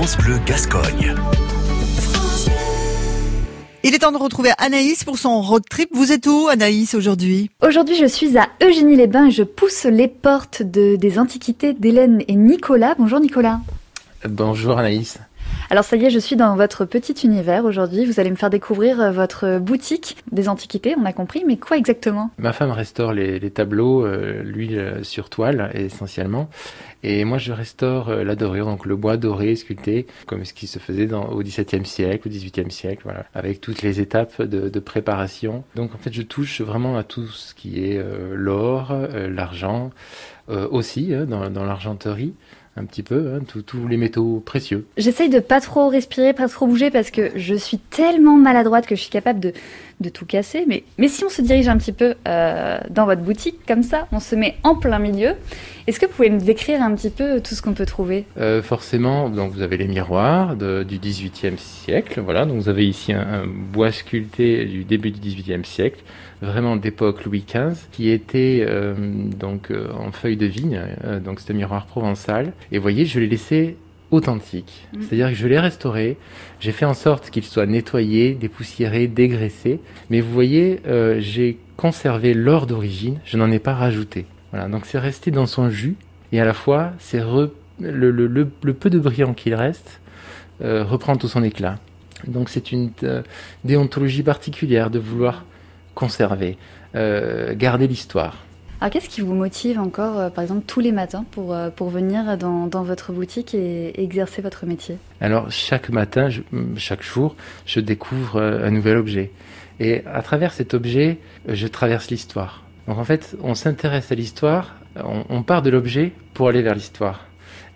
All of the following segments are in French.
France Bleu Gascogne. Il est temps de retrouver Anaïs pour son road trip. Vous êtes où, Anaïs, aujourd'hui? Aujourd'hui, je suis à Eugénie-les-Bains et je pousse les portes de, des antiquités d'Hélène et Nicolas. Bonjour Nicolas. Bonjour Anaïs. Alors ça y est, je suis dans votre petit univers aujourd'hui. Vous allez me faire découvrir euh, votre boutique des antiquités, on a compris, mais quoi exactement? Ma femme restaure les, tableaux, euh, l'huile euh, sur toile essentiellement. Et moi, je restaure la dorure, donc le bois doré, sculpté, comme ce qui se faisait au XVIIe siècle, au XVIIIe siècle, voilà, avec toutes les étapes de, préparation. Donc en fait, je touche vraiment à tout ce qui est l'or, l'argent, aussi hein, dans l'argenterie un petit peu, hein, tous les métaux précieux. J'essaye de pas trop respirer, pas trop bouger parce que je suis tellement maladroite que je suis capable de, de tout casser. Mais, mais si on se dirige un petit peu euh, dans votre boutique, comme ça, on se met en plein milieu. Est-ce que vous pouvez me décrire un petit peu tout ce qu'on peut trouver? Euh, Forcément, donc vous avez les miroirs du XVIIIe siècle. Voilà, donc vous avez ici un, bois sculpté du début du XVIIIe siècle, vraiment d'époque Louis XV, qui était euh, donc en feuille de vigne. donc un miroir provençal. Et vous voyez, je l'ai laissé authentique. Mm. C'est-à-dire que je l'ai restauré, j'ai fait en sorte qu'il soit nettoyé, dépoussiéré, dégraissé. Mais vous voyez, euh, j'ai conservé l'or d'origine, je n'en ai pas rajouté. Voilà, donc c'est resté dans son jus, et à la fois, c'est le, peu de brillant qu'il reste euh, reprend tout son éclat. Donc c'est une euh, déontologie particulière de vouloir conserver, garder l'histoire. Alors qu'est-ce qui vous motive encore, euh, par exemple, tous les matins pour, euh, pour venir dans, dans votre boutique et, exercer votre métier? Alors chaque matin, chaque jour, je découvre euh, un nouvel objet. Et à travers cet objet, je traverse l'histoire. Donc en fait, on s'intéresse à l'histoire, on, part de l'objet pour aller vers l'histoire.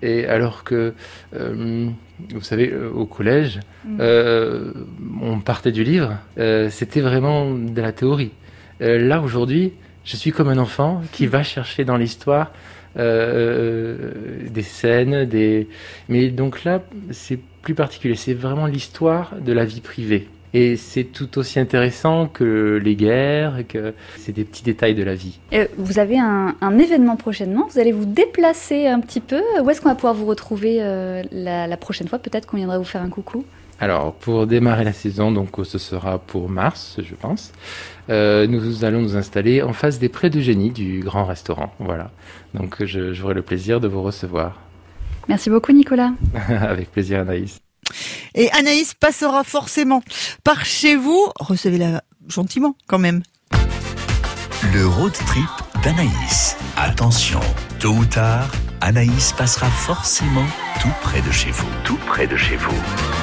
Et alors que, vous savez, au collège, mm. on partait du livre, c'était vraiment de la théorie. là, aujourd'hui, je suis comme un enfant qui va chercher dans l'histoire euh, des scènes, des. Mais donc là, c'est plus particulier. C'est vraiment l'histoire de la vie privée. Et c'est tout aussi intéressant que les guerres, que c'est des petits détails de la vie. vous avez un, événement prochainement, vous allez vous déplacer un petit peu. Où est-ce qu'on va pouvoir vous retrouver euh, la, la, prochaine fois? Peut-être qu'on viendra vous faire un coucou alors, pour démarrer la saison, donc ce sera pour mars, je pense, euh, nous allons nous installer en face des Prés Génie du grand restaurant. Voilà. Donc, j'aurai le plaisir de vous recevoir. Merci beaucoup, Nicolas. Avec plaisir, Anaïs. Et Anaïs passera forcément par chez vous. Recevez-la gentiment, quand même. Le road trip d'Anaïs. Attention, tôt ou tard, Anaïs passera forcément tout près de chez vous. Tout près de chez vous.